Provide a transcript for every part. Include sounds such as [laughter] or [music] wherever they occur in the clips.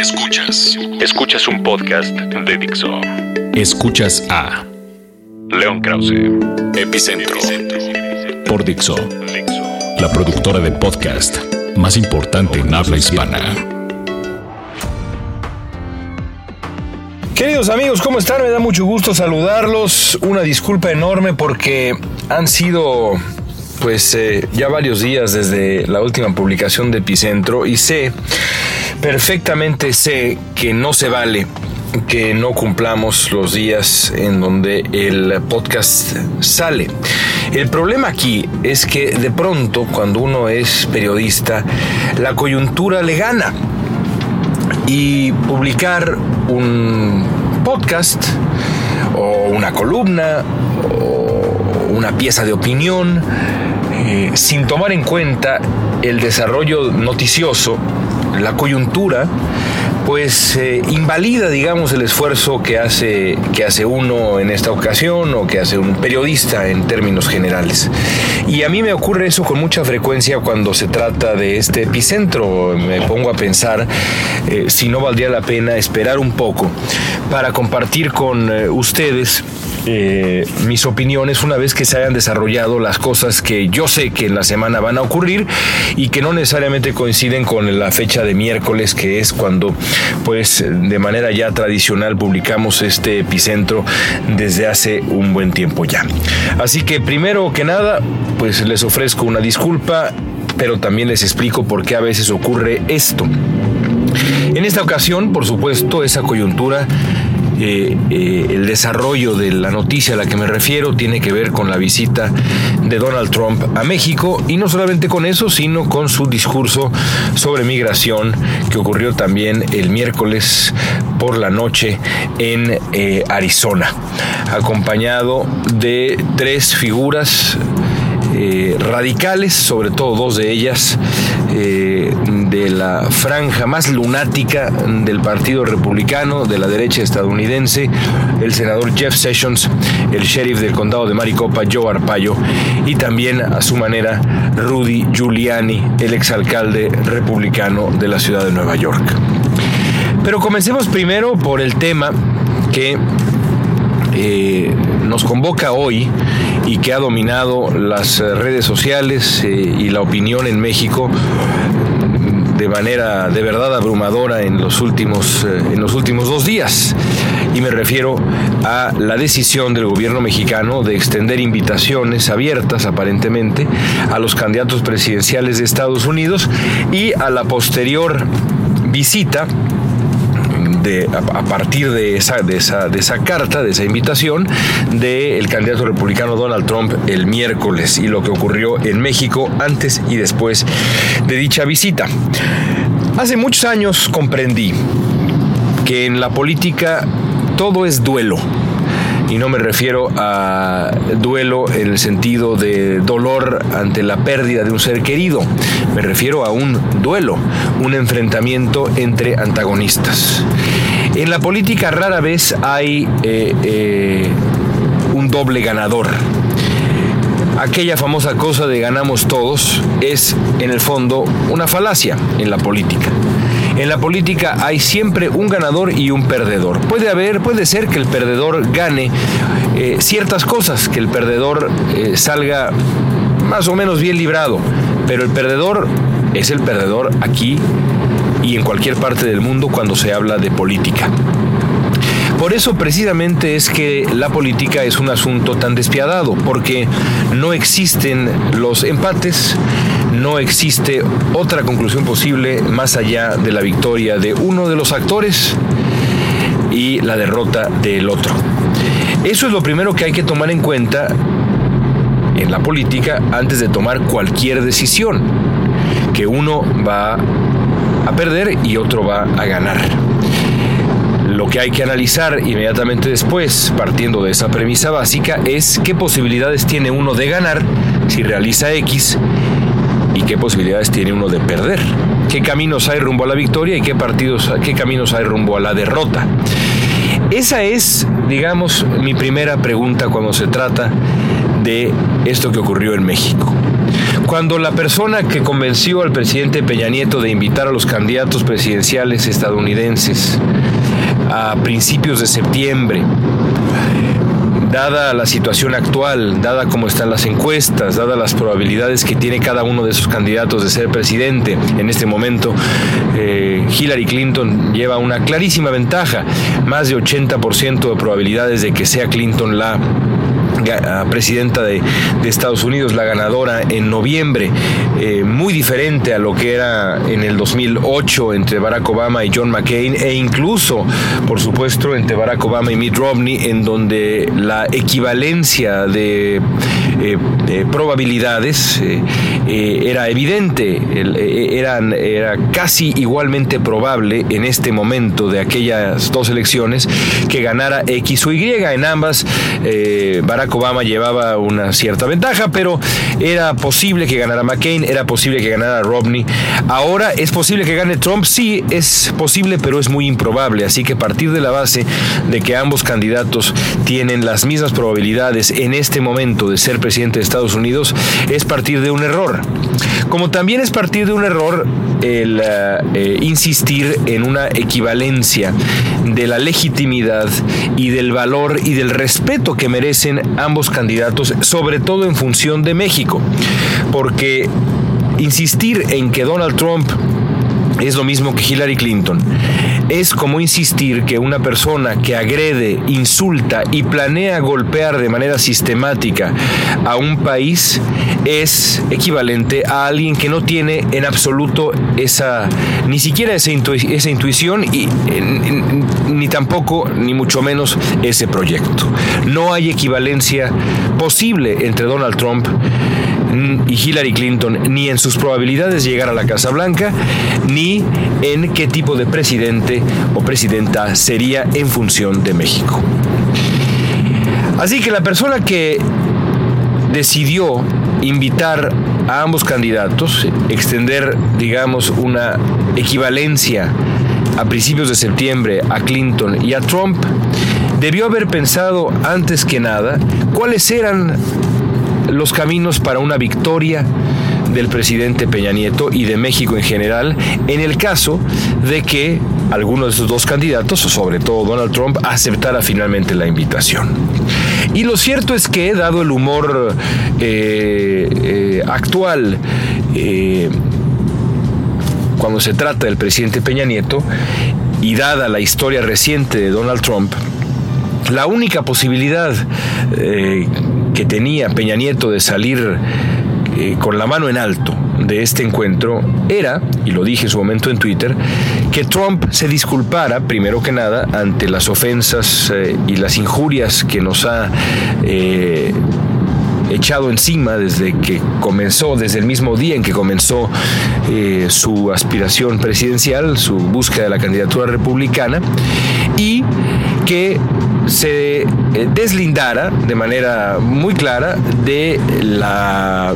Escuchas. Escuchas un podcast de Dixo. Escuchas a León Krause. Epicentro. por Dixo, la productora de podcast más importante en habla hispana. Queridos amigos, ¿cómo están? Me da mucho gusto saludarlos. Una disculpa enorme porque han sido pues eh, ya varios días desde la última publicación de Epicentro y sé, perfectamente sé que no se vale que no cumplamos los días en donde el podcast sale. El problema aquí es que de pronto cuando uno es periodista, la coyuntura le gana y publicar un podcast o una columna o una pieza de opinión eh, sin tomar en cuenta el desarrollo noticioso, la coyuntura, pues eh, invalida, digamos, el esfuerzo que hace, que hace uno en esta ocasión o que hace un periodista en términos generales. Y a mí me ocurre eso con mucha frecuencia cuando se trata de este epicentro. Me pongo a pensar eh, si no valdría la pena esperar un poco para compartir con eh, ustedes eh, mis opiniones una vez que se hayan desarrollado las cosas que yo sé que en la semana van a ocurrir y que no necesariamente coinciden con la fecha de miércoles que es cuando pues de manera ya tradicional publicamos este epicentro desde hace un buen tiempo ya. Así que primero que nada pues les ofrezco una disculpa pero también les explico por qué a veces ocurre esto. En esta ocasión, por supuesto, esa coyuntura eh, eh, el desarrollo de la noticia a la que me refiero tiene que ver con la visita de Donald Trump a México y no solamente con eso, sino con su discurso sobre migración que ocurrió también el miércoles por la noche en eh, Arizona, acompañado de tres figuras radicales, sobre todo dos de ellas, de la franja más lunática del Partido Republicano, de la derecha estadounidense, el senador Jeff Sessions, el sheriff del condado de Maricopa, Joe Arpaio, y también a su manera Rudy Giuliani, el exalcalde republicano de la ciudad de Nueva York. Pero comencemos primero por el tema que eh, nos convoca hoy y que ha dominado las redes sociales eh, y la opinión en México de manera de verdad abrumadora en los últimos en los últimos dos días. Y me refiero a la decisión del gobierno mexicano de extender invitaciones abiertas aparentemente a los candidatos presidenciales de Estados Unidos y a la posterior visita de, a, partir de esa, de, esa, de esa carta, de esa invitación del candidato republicano Donald Trump el miércoles y lo que ocurrió en México antes y después de dicha visita. Hace muchos años comprendí que en la política todo es duelo. Y no me refiero a duelo en el sentido de dolor ante la pérdida de un ser querido. Me refiero a un duelo, un enfrentamiento entre antagonistas. En la política rara vez hay eh, eh, un doble ganador. Aquella famosa cosa de ganamos todos es en el fondo una falacia en la política. En la política hay siempre un ganador y un perdedor. Puede haber, puede ser que el perdedor gane eh, ciertas cosas, que el perdedor eh, salga más o menos bien librado, pero el perdedor es el perdedor aquí y en cualquier parte del mundo cuando se habla de política. Por eso precisamente es que la política es un asunto tan despiadado, porque no existen los empates, no existe otra conclusión posible más allá de la victoria de uno de los actores y la derrota del otro. Eso es lo primero que hay que tomar en cuenta en la política antes de tomar cualquier decisión, que uno va a perder y otro va a ganar. Lo que hay que analizar inmediatamente después, partiendo de esa premisa básica, es qué posibilidades tiene uno de ganar si realiza X y qué posibilidades tiene uno de perder. ¿Qué caminos hay rumbo a la victoria y qué, partidos, qué caminos hay rumbo a la derrota? Esa es, digamos, mi primera pregunta cuando se trata de esto que ocurrió en México. Cuando la persona que convenció al presidente Peña Nieto de invitar a los candidatos presidenciales estadounidenses a principios de septiembre, dada la situación actual, dada cómo están las encuestas, dada las probabilidades que tiene cada uno de esos candidatos de ser presidente, en este momento eh, Hillary Clinton lleva una clarísima ventaja, más de 80% de probabilidades de que sea Clinton la presidenta de, Estados Unidos, la ganadora en noviembre, eh, muy diferente a lo que era en el 2008 entre Barack Obama y John McCain e incluso, por supuesto, entre Barack Obama y Mitt Romney, en donde la equivalencia de, eh, probabilidades eh, era evidente, eran, era casi igualmente probable en este momento de aquellas dos elecciones que ganara X o Y. En ambas, Barack Obama llevaba una cierta ventaja, pero era posible que ganara McCain, era posible que ganara Romney. Ahora es posible que gane Trump, sí, es posible, pero es muy improbable. Así que partir de la base de que ambos candidatos tienen las mismas probabilidades en este momento de ser presidente de Estados Unidos es partir de un error. Como también es partir de un error el eh, eh, insistir en una equivalencia de la legitimidad y del valor y del respeto que merecen ambos candidatos, sobre todo en función de México, porque insistir en que Donald Trump es lo mismo que Hillary Clinton. Es como insistir que una persona que agrede, insulta y planea golpear de manera sistemática a un país es equivalente a alguien que no tiene en absoluto esa, ni siquiera esa, intuición y ni tampoco, ni mucho menos ese proyecto. No hay equivalencia posible entre Donald Trump y Hillary Clinton ni en sus probabilidades de llegar a la Casa Blanca, ni en qué tipo de presidente o presidenta sería en función de México. Así que la persona que decidió invitar a ambos candidatos, extender, digamos, una equivalencia a principios de septiembre a Clinton y a Trump, debió haber pensado antes que nada cuáles eran los caminos para una victoria del presidente Peña Nieto y de México en general en el caso de que alguno de esos dos candidatos, sobre todo Donald Trump, aceptara finalmente la invitación. Y lo cierto es que, dado el humor eh, eh, actual, eh, cuando se trata del presidente Peña Nieto, y dada la historia reciente de Donald Trump, la única posibilidad que tenía Peña Nieto de salir eh, con la mano en alto de este encuentro era, y lo dije en su momento en Twitter, que Trump se disculpara, primero que nada, ante las ofensas eh, y las injurias que nos ha eh, echado encima desde que comenzó, desde el mismo día en que comenzó su aspiración presidencial, su búsqueda de la candidatura republicana, y que se eh, deslindara de manera muy clara de la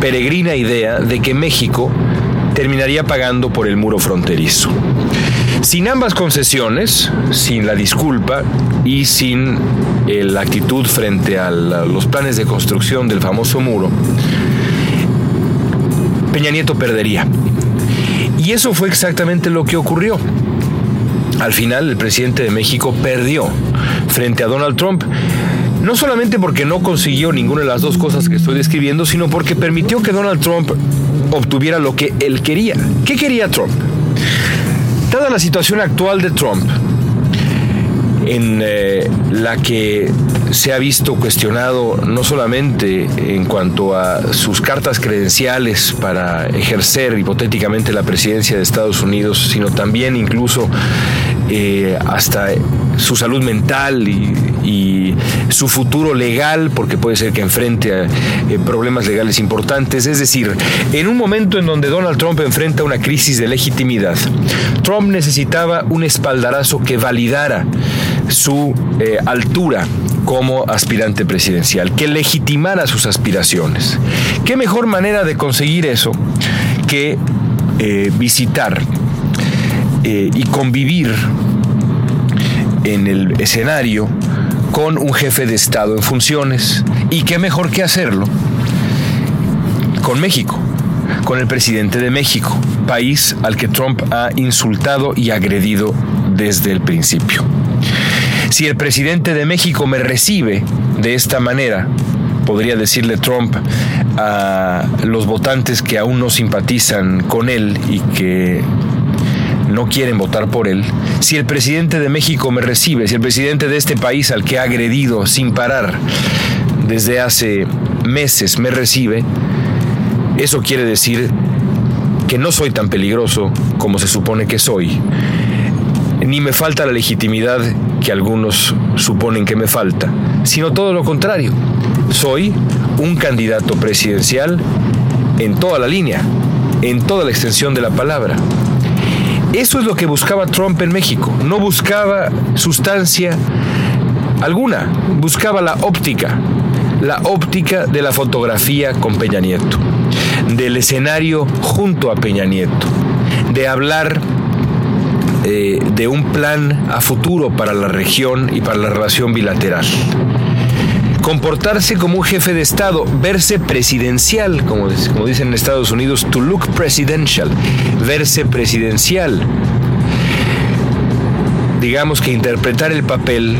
peregrina idea de que México terminaría pagando por el muro fronterizo. Sin ambas concesiones, sin la disculpa y sin eh, la actitud frente a los planes de construcción del famoso muro, Peña Nieto perdería. Y eso fue exactamente lo que ocurrió. Al final el presidente de México perdió frente a Donald Trump. No solamente porque no consiguió ninguna de las dos cosas que estoy describiendo, sino porque permitió que Donald Trump obtuviera lo que él quería. ¿Qué quería Trump? Dada la situación actual de Trump, en eh, la que se ha visto cuestionado no solamente en cuanto a sus cartas credenciales para ejercer hipotéticamente la presidencia de Estados Unidos, sino también incluso eh, hasta su salud mental y, su futuro legal, porque puede ser que enfrente a eh, problemas legales importantes. Es decir, en un momento en donde Donald Trump enfrenta una crisis de legitimidad, Trump necesitaba un espaldarazo que validara su eh, altura como aspirante presidencial, que legitimara sus aspiraciones. ¿Qué mejor manera de conseguir eso que visitar eh, y convivir en el escenario con un jefe de Estado en funciones? ¿Y qué mejor que hacerlo? con México, con el presidente de México, país al que Trump ha insultado y agredido desde el principio. Si el presidente de México me recibe de esta manera, podría decirle Trump a los votantes que aún no simpatizan con él y que no quieren votar por él, si el presidente de México me recibe, si el presidente de este país al que ha agredido sin parar desde hace meses me recibe, eso quiere decir que no soy tan peligroso como se supone que soy, ni me falta la legitimidad que algunos suponen que me falta, sino todo lo contrario. Soy un candidato presidencial en toda la línea, en toda la extensión de la palabra. Eso es lo que buscaba Trump en México. No buscaba sustancia alguna, buscaba la óptica, la óptica de la fotografía con Peña Nieto, del escenario junto a Peña Nieto, de hablar eh, de un plan a futuro para la región y para la relación bilateral comportarse como un jefe de Estado, verse presidencial, como, dicen en Estados Unidos, to look presidential, verse presidencial. Digamos que interpretar el papel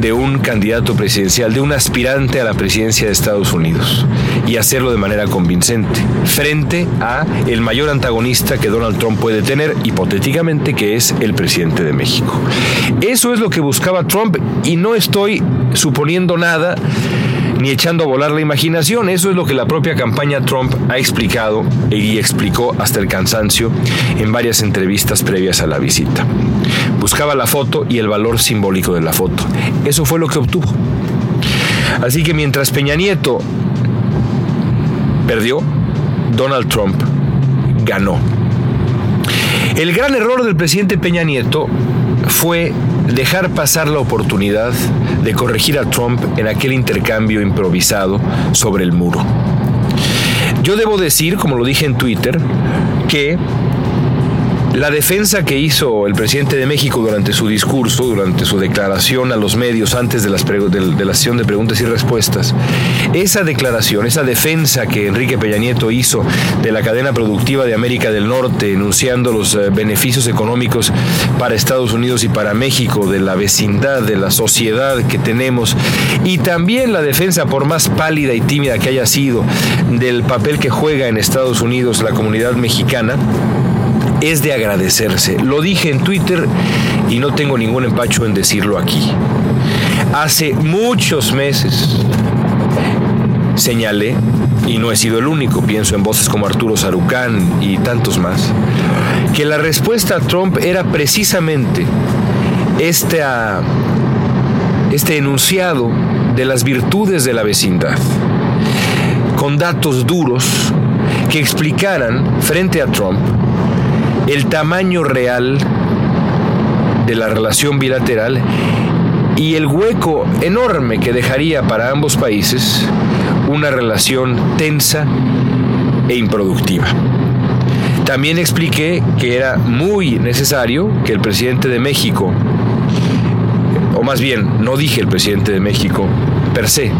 de un candidato presidencial, de un aspirante a la presidencia de Estados Unidos y hacerlo de manera convincente frente a el mayor antagonista que Donald Trump puede tener hipotéticamente que es el presidente de México. Eso es lo que buscaba Trump y no estoy suponiendo nada ni echando a volar la imaginación. Eso es lo que la propia campaña Trump ha explicado y explicó hasta el cansancio en varias entrevistas previas a la visita. Buscaba la foto y el valor simbólico de la foto. Eso fue lo que obtuvo. Así que mientras Peña Nieto perdió, Donald Trump ganó. El gran error del presidente Peña Nieto fue dejar pasar la oportunidad de corregir a Trump en aquel intercambio improvisado sobre el muro. Yo debo decir, como lo dije en Twitter, que la defensa que hizo el presidente de México durante su discurso, durante su declaración a los medios antes de, la sesión de preguntas y respuestas, esa declaración, esa defensa que Enrique Peña Nieto hizo de la cadena productiva de América del Norte, enunciando los eh, beneficios económicos para Estados Unidos y para México, de la vecindad, de la sociedad que tenemos, y también la defensa, por más pálida y tímida que haya sido, del papel que juega en Estados Unidos la comunidad mexicana, es de agradecerse. Lo dije en Twitter y no tengo ningún empacho en decirlo aquí. Hace muchos meses señalé, y no he sido el único, pienso en voces como Arturo Sarucán y tantos más, que la respuesta a Trump era precisamente este, este enunciado de las virtudes de la vecindad, con datos duros que explicaran frente a Trump el tamaño real de la relación bilateral y el hueco enorme que dejaría para ambos países una relación tensa e improductiva. También expliqué que era muy necesario que el presidente de México, o más bien, no dije el presidente de México per se,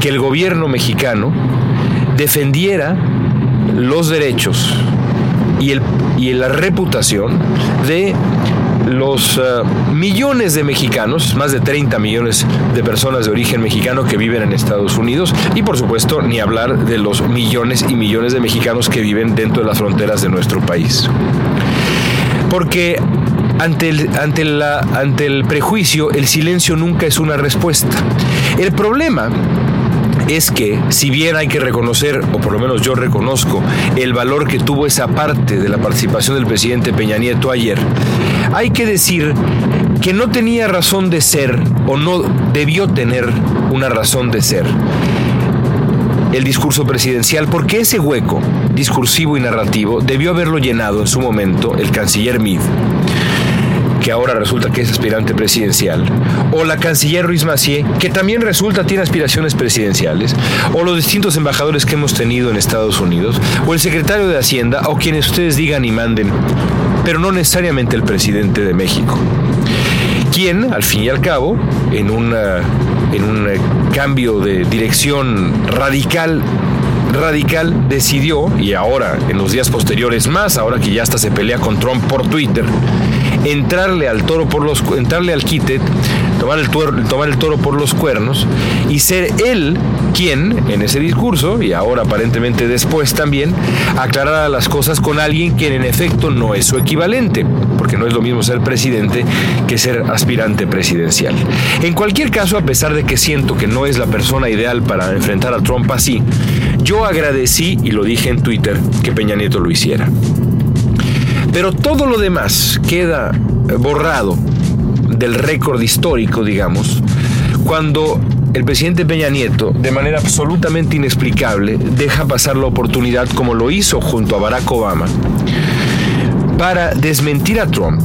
que el gobierno mexicano defendiera los derechos y, el, y la reputación de los eh, millones de mexicanos, más de 30 millones de personas de origen mexicano que viven en Estados Unidos y por supuesto ni hablar de los millones y millones de mexicanos que viven dentro de las fronteras de nuestro país. Porque ante el, ante, la, ante el prejuicio el silencio nunca es una respuesta. El problema es que, si bien hay que reconocer, o por lo menos yo reconozco, el valor que tuvo esa parte de la participación del presidente Peña Nieto ayer, hay que decir que no tenía razón de ser o no debió tener una razón de ser el discurso presidencial porque ese hueco discursivo y narrativo debió haberlo llenado en su momento el canciller Meade que ahora resulta que es aspirante presidencial, o la canciller Ruiz Macié, que también resulta tiene aspiraciones presidenciales, o los distintos embajadores que hemos tenido en Estados Unidos, o el secretario de Hacienda, o quienes ustedes digan y manden, pero no necesariamente el presidente de México quien, al fin y al cabo, en, en un cambio de dirección radical radical decidió, y ahora en los días posteriores más, ahora que ya hasta se pelea con Trump por Twitter, entrarle al toro por los entrarle al tomar el, tomar el toro por los cuernos y ser él quien en ese discurso y ahora aparentemente después también aclarara las cosas con alguien quien en efecto no es su equivalente, porque no es lo mismo ser presidente que ser aspirante presidencial. En cualquier caso, a pesar de que siento que no es la persona ideal para enfrentar a Trump así, yo agradecí y lo dije en Twitter que Peña Nieto lo hiciera. Pero todo lo demás queda borrado del récord histórico, digamos, cuando el presidente Peña Nieto, de manera absolutamente inexplicable, deja pasar la oportunidad, como lo hizo junto a Barack Obama, para desmentir a Trump.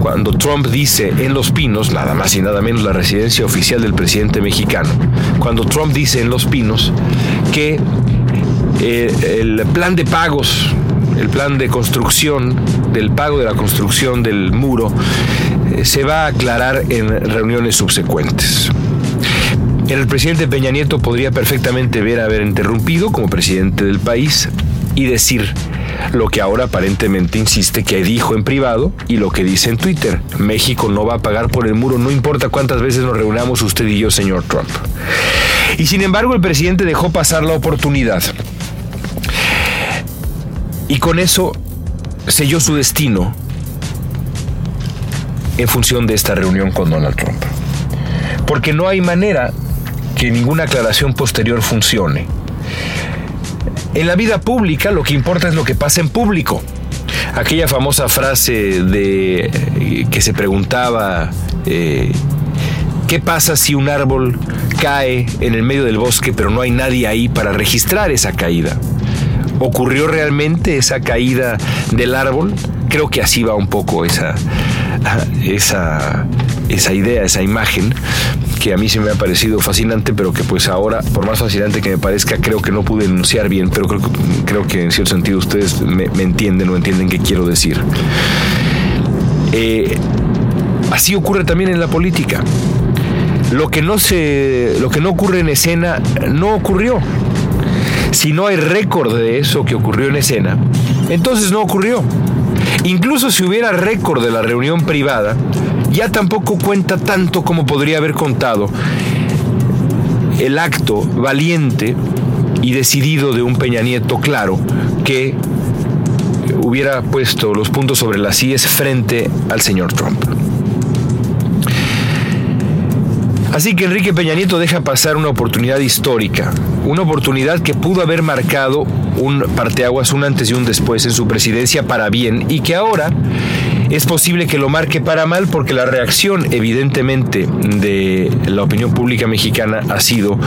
Cuando Trump dice en Los Pinos, nada más y nada menos la residencia oficial del presidente mexicano, cuando Trump dice en Los Pinos que eh, el plan de pagos el plan de construcción, del pago de la construcción del muro, eh, se va a aclarar en reuniones subsecuentes. El presidente Peña Nieto podría perfectamente ver haber interrumpido como presidente del país y decir lo que ahora aparentemente insiste que dijo en privado y lo que dice en Twitter. México no va a pagar por el muro, no importa cuántas veces nos reunamos usted y yo, señor Trump. Y sin embargo el presidente dejó pasar la oportunidad y con eso selló su destino en función de esta reunión con Donald Trump. Porque no hay manera que ninguna aclaración posterior funcione. En la vida pública lo que importa es lo que pasa en público. Aquella famosa frase de que se preguntaba eh, ¿qué pasa si un árbol cae en el medio del bosque pero no hay nadie ahí para registrar esa caída? ¿Ocurrió realmente esa caída del árbol? Creo que así va un poco esa, [laughs] esa, esa idea, esa imagen que a mí se me ha parecido fascinante, pero que pues ahora, por más fascinante que me parezca, creo que no pude enunciar bien, pero creo, creo que en cierto sentido ustedes me, entienden o entienden qué quiero decir. Eh, así ocurre también en la política. Lo que no se, lo que no ocurre en escena no ocurrió. Si no hay récord de eso que ocurrió en escena, entonces no ocurrió. Incluso si hubiera récord de la reunión privada, ya tampoco cuenta tanto como podría haber contado el acto valiente y decidido de un Peña Nieto claro que hubiera puesto los puntos sobre las IES frente al señor Trump. Así que Enrique Peña Nieto deja pasar una oportunidad histórica, una oportunidad que pudo haber marcado un parteaguas, un antes y un después en su presidencia para bien y que ahora es posible que lo marque para mal porque la reacción evidentemente de la opinión pública mexicana ha sido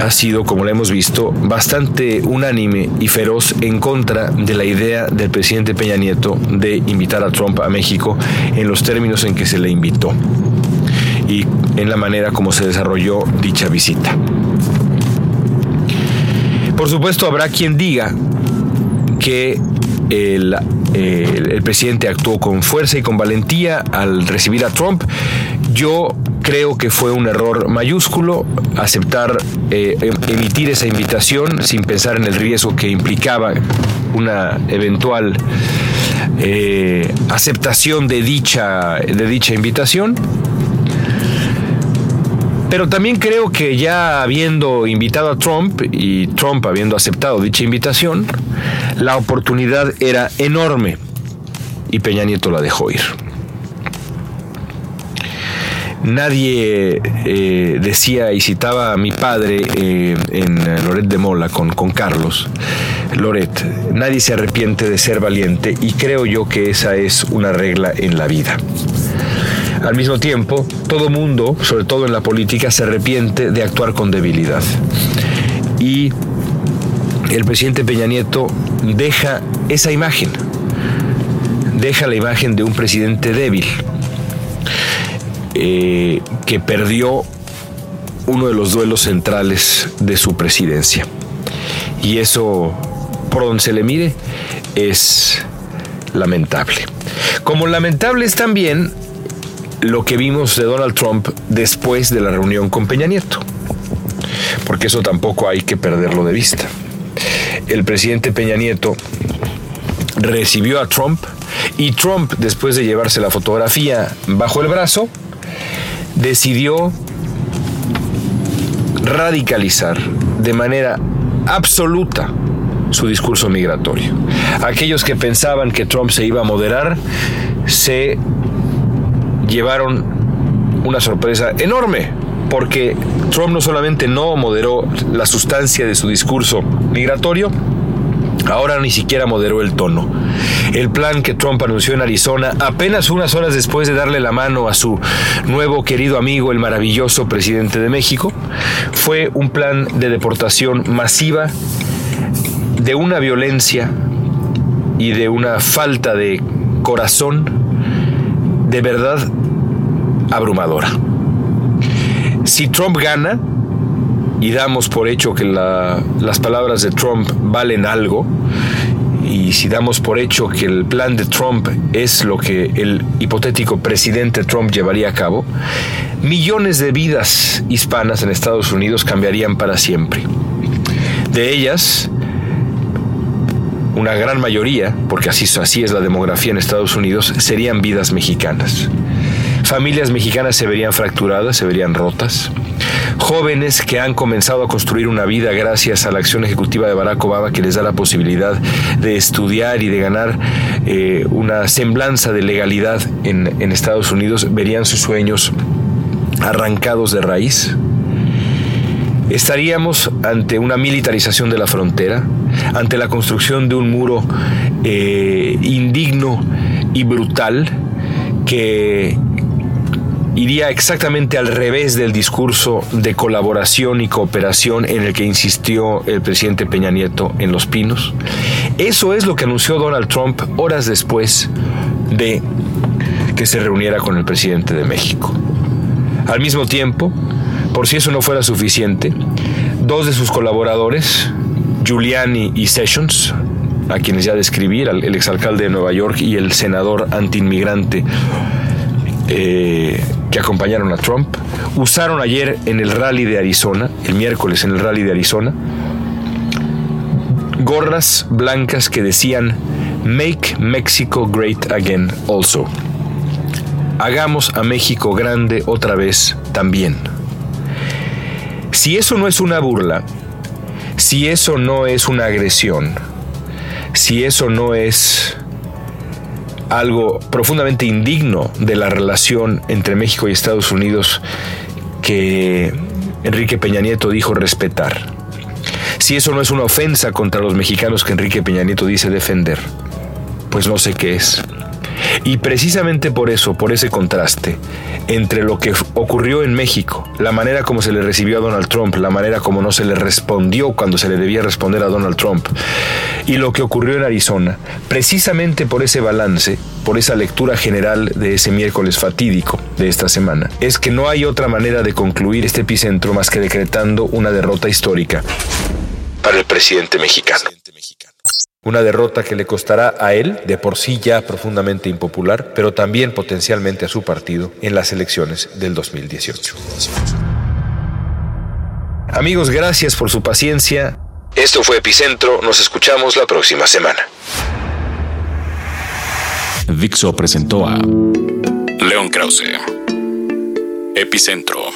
ha sido, como lo hemos visto, bastante unánime y feroz en contra de la idea del presidente Peña Nieto de invitar a Trump a México en los términos en que se le invitó y en la manera como se desarrolló dicha visita. Por supuesto, habrá quien diga que el, presidente actuó con fuerza y con valentía al recibir a Trump. Yo creo que fue un error mayúsculo aceptar, eh, emitir esa invitación sin pensar en el riesgo que implicaba una eventual eh, aceptación de dicha, de dicha invitación. Pero también creo que ya habiendo invitado a Trump y Trump habiendo aceptado dicha invitación, la oportunidad era enorme y Peña Nieto la dejó ir. Nadie eh, decía y citaba a mi padre eh, en Loret de Mola con, con Carlos. Loret, nadie se arrepiente de ser valiente y creo yo que esa es una regla en la vida. Al mismo tiempo, todo mundo, sobre todo en la política, se arrepiente de actuar con debilidad. Y el presidente Peña Nieto deja esa imagen, deja la imagen de un presidente débil, eh, que perdió uno de los duelos centrales de su presidencia. Y eso, por donde se le mire, es lamentable. Como lamentable es también lo que vimos de Donald Trump después de la reunión con Peña Nieto. porque eso tampoco hay que perderlo de vista. El presidente Peña Nieto recibió a Trump y Trump, después de llevarse la fotografía bajo el brazo, decidió radicalizar de manera absoluta su discurso migratorio. Aquellos que pensaban que Trump se iba a moderar se llevaron una sorpresa enorme, porque Trump no solamente no moderó la sustancia de su discurso migratorio, ahora ni siquiera moderó el tono. El plan que Trump anunció en Arizona apenas unas horas después de darle la mano a su nuevo querido amigo, el maravilloso presidente de México, fue un plan de deportación masiva de una violencia y de una falta de corazón de verdad abrumadora. Si Trump gana, y damos por hecho que las palabras de Trump valen algo, y si damos por hecho que el plan de Trump es lo que el hipotético presidente Trump llevaría a cabo, millones de vidas hispanas en Estados Unidos cambiarían para siempre. De ellas, una gran mayoría, porque así, es la demografía en Estados Unidos, serían vidas mexicanas. Familias mexicanas se verían fracturadas, se verían rotas. Jóvenes que han comenzado a construir una vida gracias a la acción ejecutiva de Barack Obama que les da la posibilidad de estudiar y de ganar eh, una semblanza de legalidad en Estados Unidos, verían sus sueños arrancados de raíz. Estaríamos ante una militarización de la frontera, ante la construcción de un muro eh, indigno y brutal que iría exactamente al revés del discurso de colaboración y cooperación en el que insistió el presidente Peña Nieto en Los Pinos. Eso es lo que anunció Donald Trump horas después de que se reuniera con el presidente de México. Al mismo tiempo, por si eso no fuera suficiente, dos de sus colaboradores, Giuliani y Sessions, a quienes ya describí, el exalcalde de Nueva York y el senador antiinmigrante eh, que acompañaron a Trump, usaron ayer en el rally de Arizona, el miércoles en el rally de Arizona, gorras blancas que decían Make Mexico Great Again also. Hagamos a México grande otra vez también. Si eso no es una burla, si eso no es una agresión, si eso no es algo profundamente indigno de la relación entre México y Estados Unidos que Enrique Peña Nieto dijo respetar. Si eso no es una ofensa contra los mexicanos que Enrique Peña Nieto dice defender, pues no sé qué es. Y precisamente por eso, por ese contraste entre lo que ocurrió en México, la manera como se le recibió a Donald Trump, la manera como no se le respondió cuando se le debía responder a Donald Trump, y lo que ocurrió en Arizona, precisamente por ese balance, por esa lectura general de ese miércoles fatídico de esta semana, es que no hay otra manera de concluir este epicentro más que decretando una derrota histórica para el presidente mexicano. Una derrota que le costará a él, de por sí ya profundamente impopular, pero también potencialmente a su partido en las elecciones del 2018. Amigos, gracias por su paciencia. Esto fue Epicentro, nos escuchamos la próxima semana. Dixo presentó a León Krause. Epicentro